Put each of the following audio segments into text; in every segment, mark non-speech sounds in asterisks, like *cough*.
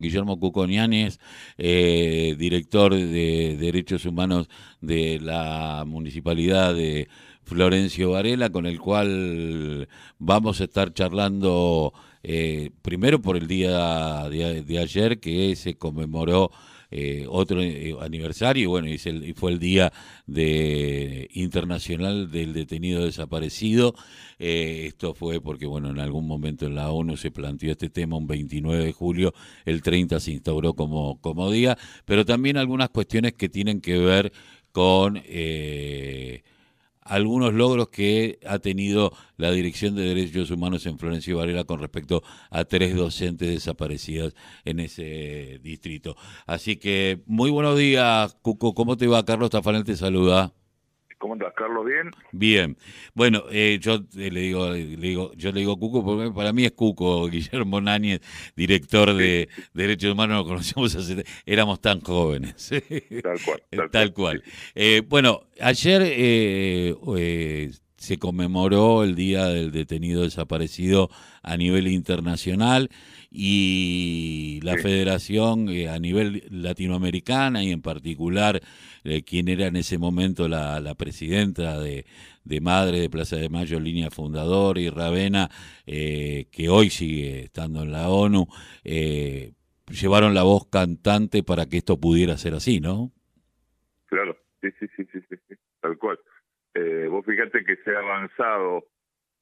Guillermo Cuconianes, eh, director de Derechos Humanos de la Municipalidad de Florencio Varela, con el cual vamos a estar charlando eh, primero por el día de ayer que se conmemoró eh, otro eh, aniversario, bueno, y, fue el Día de Internacional del Detenido Desaparecido. Eh, esto fue porque, bueno, en algún momento en la ONU se planteó este tema un 29 de julio, el 30 se instauró como, como día, pero también algunas cuestiones que tienen que ver con algunos logros que ha tenido la Dirección de Derechos Humanos en Florencio Varela con respecto a tres docentes desaparecidas en ese distrito. Así que muy buenos días, Cuco. ¿Cómo te va? Carlos Tafanel te saluda. ¿Cómo estás, Carlos? ¿Bien? Bien. Bueno, eh, yo le digo, le digo, yo le digo Cuco porque para mí es Cuco, *laughs* Guillermo Náñez, director de Derechos Humanos, nos conocemos hace, éramos tan jóvenes. *laughs* Tal cual. Tal, cual. Eh, bueno, ayer eh, se conmemoró el Día del Detenido Desaparecido a nivel internacional y la federación a nivel latinoamericana y en particular eh, quien era en ese momento la, la presidenta de, de, Madre de Plaza de Mayo, línea fundador, y Ravena, eh, que hoy sigue estando en la ONU, eh, llevaron la voz cantante para que esto pudiera ser así, ¿no? Claro, sí, sí, sí, sí, sí, tal cual. vos fíjate que se ha avanzado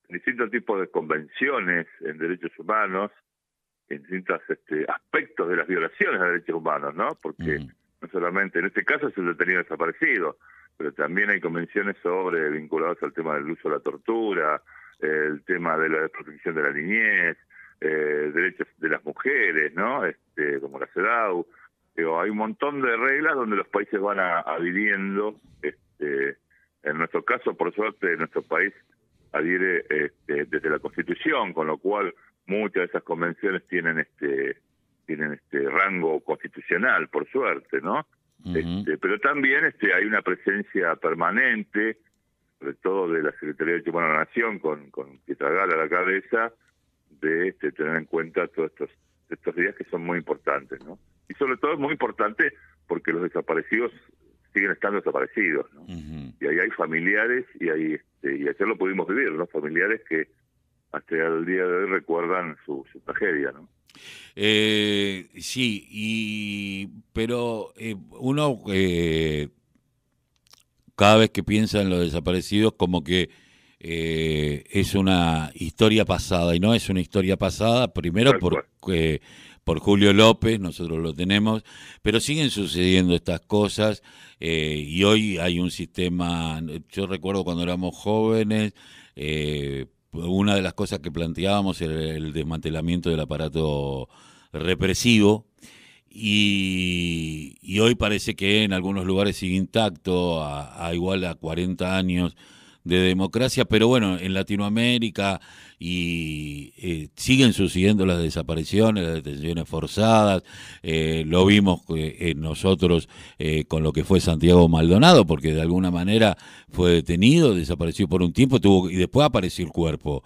en distintos tipos de convenciones en derechos humanos, en distintos este, aspectos de las violaciones de derechos humanos, ¿no? Porque mm no solamente en este caso es el detenido desaparecido, pero también hay convenciones sobre vinculadas al tema del uso de la tortura, el tema de la protección de la niñez, eh, derechos de las mujeres, ¿no? Este, como la CEDAW. hay un montón de reglas donde los países van adhiriendo. Este, en nuestro caso, por suerte, nuestro país adhiere este, desde la Constitución, con lo cual muchas de esas convenciones tienen este tienen este rango constitucional, por suerte, ¿no? este, pero también este, hay una presencia permanente, sobre todo de la Secretaría de Derechos Humanos de la Nación, con, con Gala a la cabeza, de este, tener en cuenta todos estos, estos días que son muy importantes, ¿no? Y sobre todo es muy importante porque los desaparecidos siguen estando desaparecidos, ¿no? Y ahí hay familiares y ahí este, y ayer lo pudimos vivir, ¿no? Familiares que hasta el día de hoy recuerdan su, su tragedia, ¿no? Eh, sí, y, pero eh, uno eh, cada vez que piensa en los desaparecidos como que eh, es una historia pasada y no es una historia pasada, primero por, por Julio López, nosotros lo tenemos, pero siguen sucediendo estas cosas y hoy hay un sistema, yo recuerdo cuando éramos jóvenes, una de las cosas que planteábamos era el desmantelamiento del aparato represivo. Y, hoy parece que en algunos lugares sigue intacto, a, igual a 40 años de democracia, pero bueno, en Latinoamérica y eh, siguen sucediendo las desapariciones, las detenciones forzadas, eh, lo vimos eh, nosotros con lo que fue Santiago Maldonado, porque de alguna manera fue detenido, desapareció por un tiempo tuvo y después apareció el cuerpo,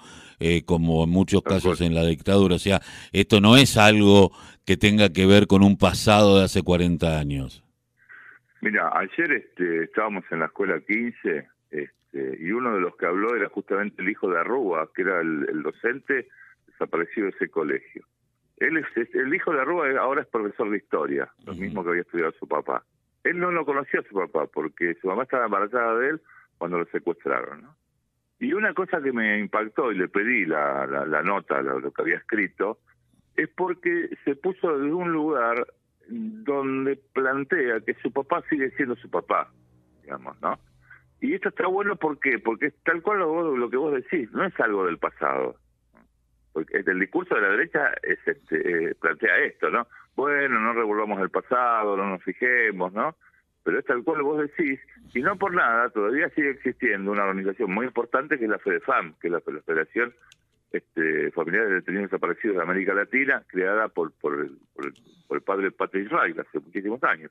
como en muchos casos en la dictadura. O sea, esto no es algo que tenga que ver con un pasado de hace 40 años. Mira, ayer este, estábamos en la escuela 15 este, y uno de los que habló era justamente el hijo de Arrua, que era el, docente desaparecido de ese colegio. Él es, el hijo de Arrua ahora es profesor de historia, lo mismo que había estudiado su papá. Él no lo conocía a su papá porque su mamá estaba embarazada de él cuando lo secuestraron. ¿no? Y una cosa que me impactó y le pedí la, la, nota, lo, lo, que había escrito, es porque se puso en un lugar donde plantea que su papá sigue siendo su papá, digamos, ¿no? Y esto está bueno ¿por porque es tal cual lo, lo que vos decís, no es algo del pasado. Porque el discurso de la derecha es este, eh, plantea esto, ¿no? Bueno, no revolvamos el pasado, no nos fijemos, ¿no? Pero es tal cual vos decís, y no por nada, todavía sigue existiendo una organización muy importante que es la FEDEFAM, que es la, Federación este, Familiar de Detenidos Desaparecidos de América Latina, creada por, por, el, por el padre Patrick Wright hace muchísimos años.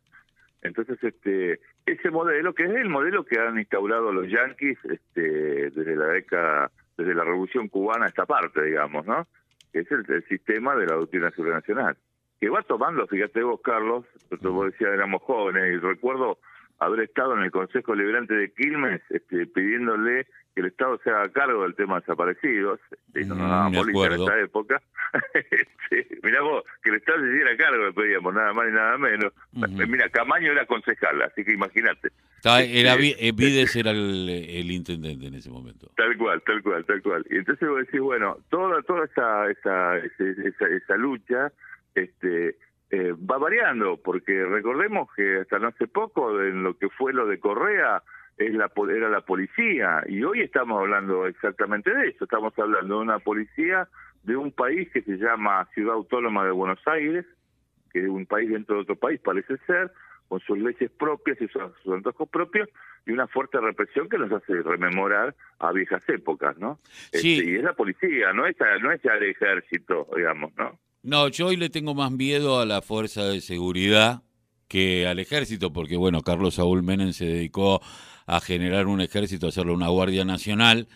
Entonces, este, ese modelo, que es el modelo que han instaurado los yanquis este, desde la década, desde la Revolución Cubana esta parte, digamos, ¿no? Que es el, sistema de la doctrina nacional. que va tomando, fíjate vos, Carlos, vos decías, éramos jóvenes, y recuerdo haber estado en el Consejo Liberante de Quilmes este, pidiéndole que el Estado se haga cargo del tema de desaparecidos, este, no nos mm, daban en esa época. *laughs* este, mirá vos, que el Estado se hiciera cargo, le pedíamos nada más ni nada menos. Mira, Camaño era concejal, así que imagínate. Era, este, eh, Vides era el, intendente en ese momento. Tal cual, tal cual, tal cual. Y entonces vos decís, bueno, toda, toda esa, esa, esa, esa lucha este, eh, va variando, porque recordemos que hasta no hace poco, en lo que fue lo de Correa, es la, era la policía, y hoy estamos hablando exactamente de eso, estamos hablando de una policía de un país que se llama Ciudad Autónoma de Buenos Aires, que es un país dentro de otro país, parece ser, con sus leyes propias y sus, antojos propios, y una fuerte represión que nos hace rememorar a viejas épocas, ¿no? Sí. Este, y es la policía, no es, no es el ejército, digamos, ¿no? No, yo hoy le tengo más miedo a la fuerza de seguridad que al ejército, porque bueno, Carlos Saúl Menem se dedicó a generar un ejército, a hacerlo una Guardia Nacional,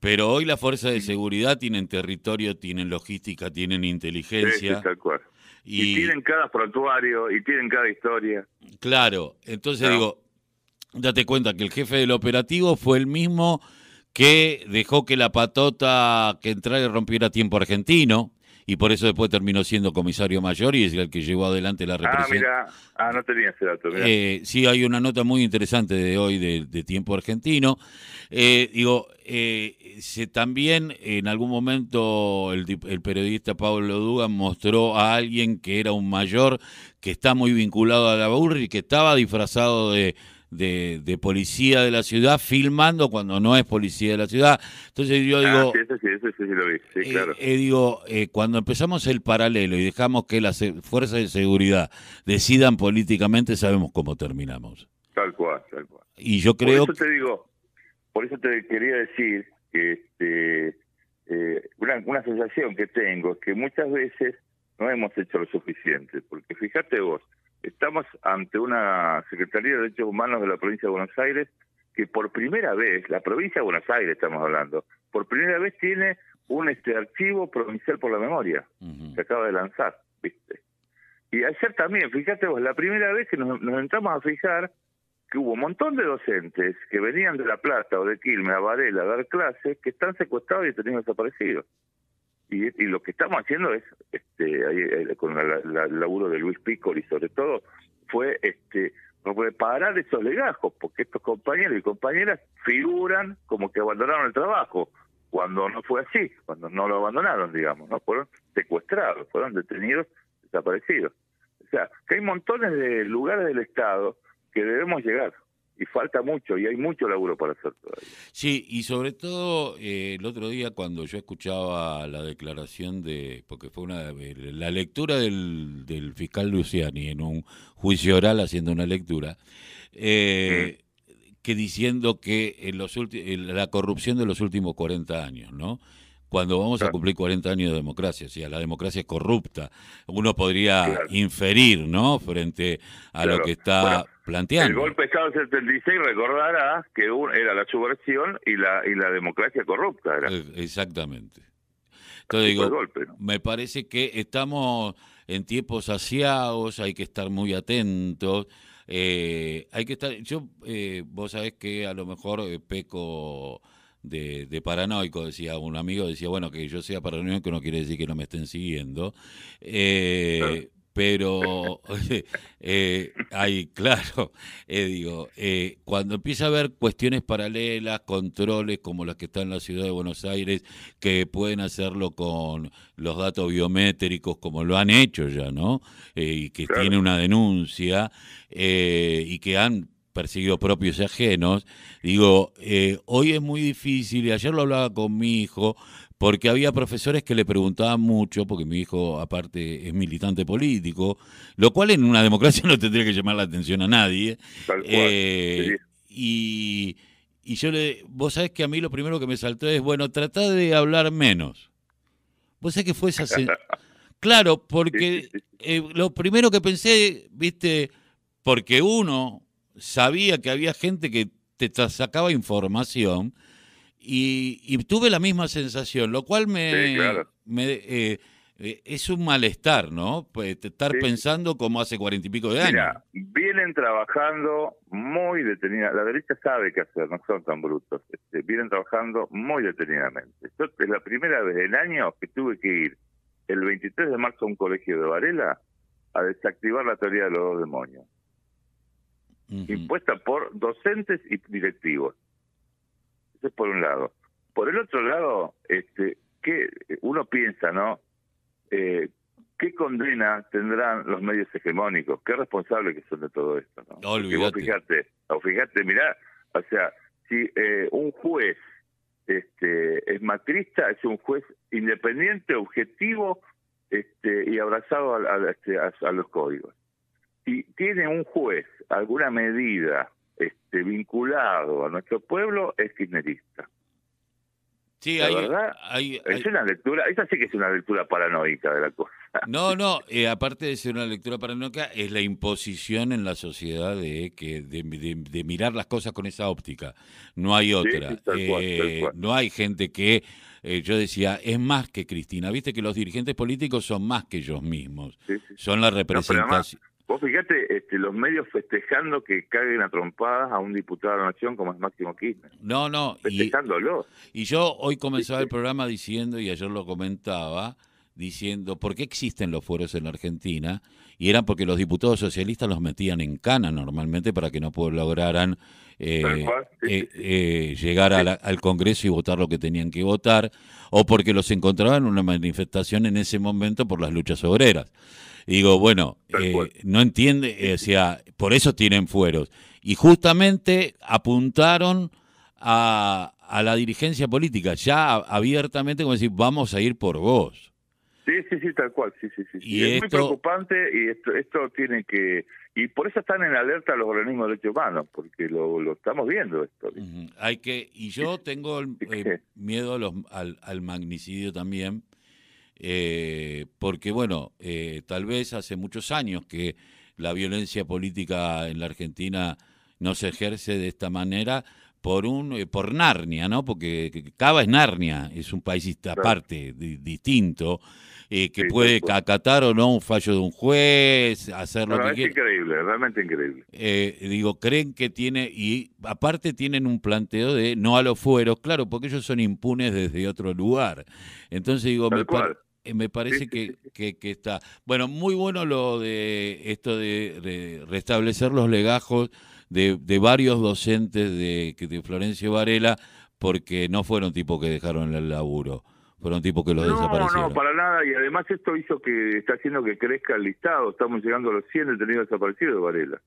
pero hoy la fuerza de seguridad tienen territorio, tienen logística, tienen inteligencia. Sí, tal cual. Y, tienen cada prontuario y tienen cada historia. Claro, entonces digo, date cuenta que el jefe del operativo fue el mismo que dejó que la patota que entrara y rompiera tiempo argentino y por eso después terminó siendo comisario mayor y es el que llevó adelante la represión. Ah, mira, ah, no tenía ese dato. Eh, sí, hay una nota muy interesante de hoy de, Tiempo Argentino. Eh, digo, eh, se, también en algún momento el, el periodista Pablo Dugan mostró a alguien que era un mayor que está muy vinculado a la URRI, que estaba disfrazado de de, de, policía de la ciudad filmando cuando no es policía de la ciudad. Entonces yo digo... digo, cuando empezamos el paralelo y dejamos que las fuerzas de seguridad decidan políticamente, sabemos cómo terminamos. Tal cual, tal cual. Y yo creo... Por eso te digo, por eso te quería decir que este, eh, una, una sensación que tengo es que muchas veces no hemos hecho lo suficiente, porque fíjate vos, estamos ante una Secretaría de Derechos Humanos de la provincia de Buenos Aires que por primera vez, la provincia de Buenos Aires estamos hablando, por primera vez tiene un este archivo provincial por la memoria, que acaba de lanzar, ¿viste? Y ayer también, fíjate vos, la primera vez que nos, entramos a fijar que hubo un montón de docentes que venían de La Plata o de Quilmes a Varela a dar clases que están secuestrados y tenido desaparecidos y, lo que estamos haciendo es, este, eh, con el laburo de Luis y sobre todo, fue este reparar esos legajos, porque estos compañeros y compañeras figuran como que abandonaron el trabajo, cuando no fue así, cuando no lo abandonaron, digamos, no fueron secuestrados, fueron detenidos, desaparecidos. O sea, que hay montones de lugares del Estado que debemos llegar y falta mucho y hay mucho laburo para hacer todavía. Sí, y sobre todo eh, el otro día cuando yo escuchaba la declaración de, porque fue una la lectura del, del fiscal Luciani en un juicio oral haciendo una lectura, eh, que diciendo que en los la corrupción de los últimos 40 años, ¿no? cuando vamos a cumplir 40 años de democracia, o sea, la democracia es corrupta. Uno podría inferir, ¿no?, frente a lo que está planteando. El golpe de Estado del 76 recordará que era la subversión y la y la democracia corrupta. Era. Eh, exactamente. Entonces digo, me parece que estamos en tiempos asiados, hay que estar muy atentos. Eh, hay que estar, yo, eh, vos sabés que a lo mejor peco de, de, paranoico, decía un amigo, decía, bueno, que yo sea paranoico no quiere decir que no me estén siguiendo. Eh, pero *laughs* eh, hay, claro, *laughs* eh, digo, eh, cuando empieza a haber cuestiones paralelas, controles como las que están en la ciudad de Buenos Aires, que pueden hacerlo con los datos biométricos, como lo han hecho ya, ¿no? y que tiene una denuncia, y que han perseguidos propios y ajenos. Digo, eh, hoy es muy difícil, y ayer lo hablaba con mi hijo, porque había profesores que le preguntaban mucho, porque mi hijo aparte es militante político, lo cual en una *laughs* democracia no tendría que llamar la atención a nadie. Eh, y, y yo le, vos sabés que a mí lo primero que me saltó es, bueno, trata de hablar menos. Vos sabés que fue esa... *laughs* claro, porque eh, lo primero que pensé, viste, porque uno sabía que había gente que te sacaba información y, tuve la misma sensación, lo cual me, me, eh, eh, es un malestar, ¿no? Pues, estar pensando como hace cuarenta y pico de años. Mira, vienen trabajando muy detenidamente. La derecha sabe qué hacer, no son tan brutos. Este, vienen trabajando muy detenidamente. Esto es la primera vez en años que tuve que ir el 23 de marzo a un colegio de Varela a desactivar la teoría de los dos demonios. Impuesta por docentes y directivos. Eso es por un lado. Por el otro lado, este, que uno piensa, ¿no? Eh, ¿Qué condena tendrán los medios hegemónicos? ¿Qué responsables que son de todo esto? ¿no? vos fíjate, o fíjate, mirá, o sea, si eh, un juez este, es macrista, es un juez independiente, objetivo este, y abrazado este, a, a, los códigos. Si tiene un juez alguna medida este, vinculado a nuestro pueblo, es kirchnerista. Sí, hay, verdad, es una lectura, esa sí que es una lectura paranoica de la cosa. *laughs* No, no, eh, aparte de ser una lectura paranoica, es la imposición en la sociedad de que de, mirar las cosas con esa óptica. No hay otra. Eh, no hay gente que, eh, yo decía, es más que Cristina. Viste que los dirigentes políticos son más que ellos mismos. son la representación. Vos fíjate, este, los medios festejando que caguen a trompadas a un diputado de la Nación como es Máximo Kirchner. No, no. Festejándolo. Y, yo hoy comenzaba el programa diciendo, y ayer lo comentaba, diciendo por qué existen los fueros en la Argentina, y eran porque los diputados socialistas los metían en cana normalmente para que no lograran eh, eh, eh, llegar al Congreso y votar lo que tenían que votar, o porque los encontraban en una manifestación en ese momento por las luchas obreras digo, bueno, eh, no entiende, eh, o sea, por eso tienen fueros. Y justamente apuntaron a, a la dirigencia política, ya abiertamente, como decir, vamos a ir por vos. Sí, sí, sí, tal cual, sí, sí, sí. Y es muy preocupante y esto, esto tiene que... Y por eso están en alerta los organismos de derechos humanos, porque lo, lo estamos viendo esto. Hay que Y yo *laughs* tengo el, eh, *laughs* miedo los, al, al magnicidio también, eh, porque bueno, eh, tal vez hace muchos años que la violencia política en la Argentina no se ejerce de esta manera por un eh, por Narnia, ¿no? Porque Cava es Narnia, es un país aparte, distinto, que puede acatar o no un fallo de un juez, hacer lo que es increíble, realmente increíble. digo, creen que tiene, y aparte tienen un planteo de no a los fueros, claro, porque ellos son impunes desde otro lugar. Entonces digo, me, eh, me parece que, que, está. Bueno, muy bueno lo de esto de, restablecer los legajos de, de varios docentes de, de Florencio Varela, porque no fueron tipos que dejaron el laburo, fueron tipos que los desaparecieron. No, no, para nada, y además esto hizo que está haciendo que crezca el listado, estamos llegando a los 100 detenidos desaparecidos de Varela.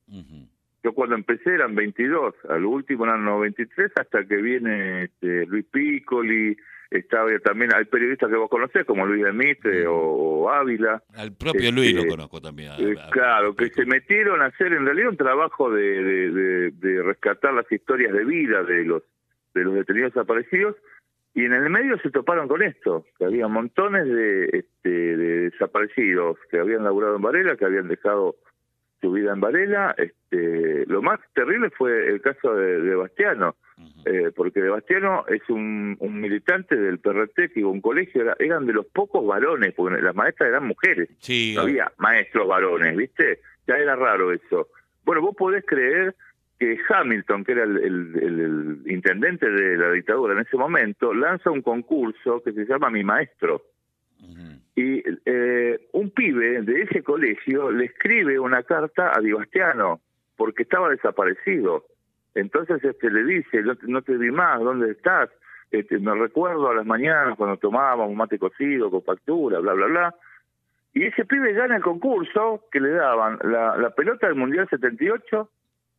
Yo cuando empecé eran 22, al último eran 93, hasta que viene este, Luis Piccoli, estaba también hay periodistas que vos conocés como Luis de Mitre o, Ávila. Al propio Luis lo este, conozco también eh, claro que se metieron a hacer en realidad un trabajo de, de, rescatar las historias de vida de los de los detenidos desaparecidos y en el medio se toparon con esto que había montones de, este, de desaparecidos que habían laburado en Varela que habían dejado su vida en Varela este lo más terrible fue el caso de, de Bastiano eh, porque Sebastiano es un, militante del PRT que iba a un colegio, eran de los pocos varones, porque las maestras eran mujeres, no había maestros varones, ¿viste? Ya era raro eso. Bueno, vos podés creer que Hamilton, que era el, intendente de la dictadura en ese momento, lanza un concurso que se llama Mi Maestro. Y eh, un pibe de ese colegio le escribe una carta a Di Bastiano, porque estaba desaparecido. Entonces este le dice, no, te vi más, ¿dónde estás? Este, me recuerdo a las mañanas cuando tomábamos mate cocido con factura, bla, bla, bla. Y ese pibe gana el concurso que le daban la, pelota del Mundial 78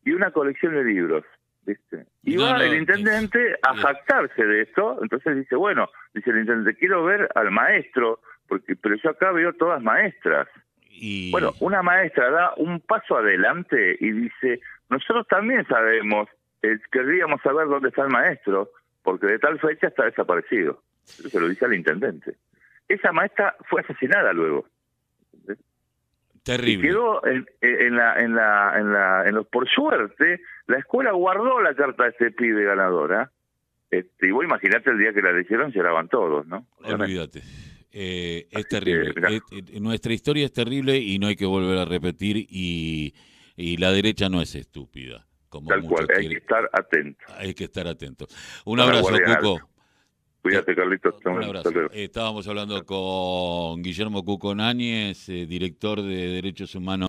y una colección de libros. ¿viste? Y va el intendente a jactarse de esto, entonces dice, bueno, dice el intendente, quiero ver al maestro, porque pero yo acá veo todas maestras. Y... Bueno, una maestra da un paso adelante y dice, nosotros también sabemos, eh, querríamos saber dónde está el maestro, porque de tal fecha está desaparecido. se lo dice al intendente. Esa maestra fue asesinada luego. Terrible. Y quedó en, la, en, la, en, la, en los, por suerte, la escuela guardó la carta de este pibe ganadora. Este, y vos imaginate el día que la eligieron, lloraban todos, ¿no? Olvídate. Eh, es terrible. nuestra historia es terrible y no hay que volver a repetir y, y la derecha no es estúpida. Como Tal cual, hay que estar atento. Hay que estar atento. Un abrazo, Cuco. Cuídate, Carlitos. Un abrazo. Estábamos hablando con Guillermo Cuco Náñez, eh, director de Derechos Humanos.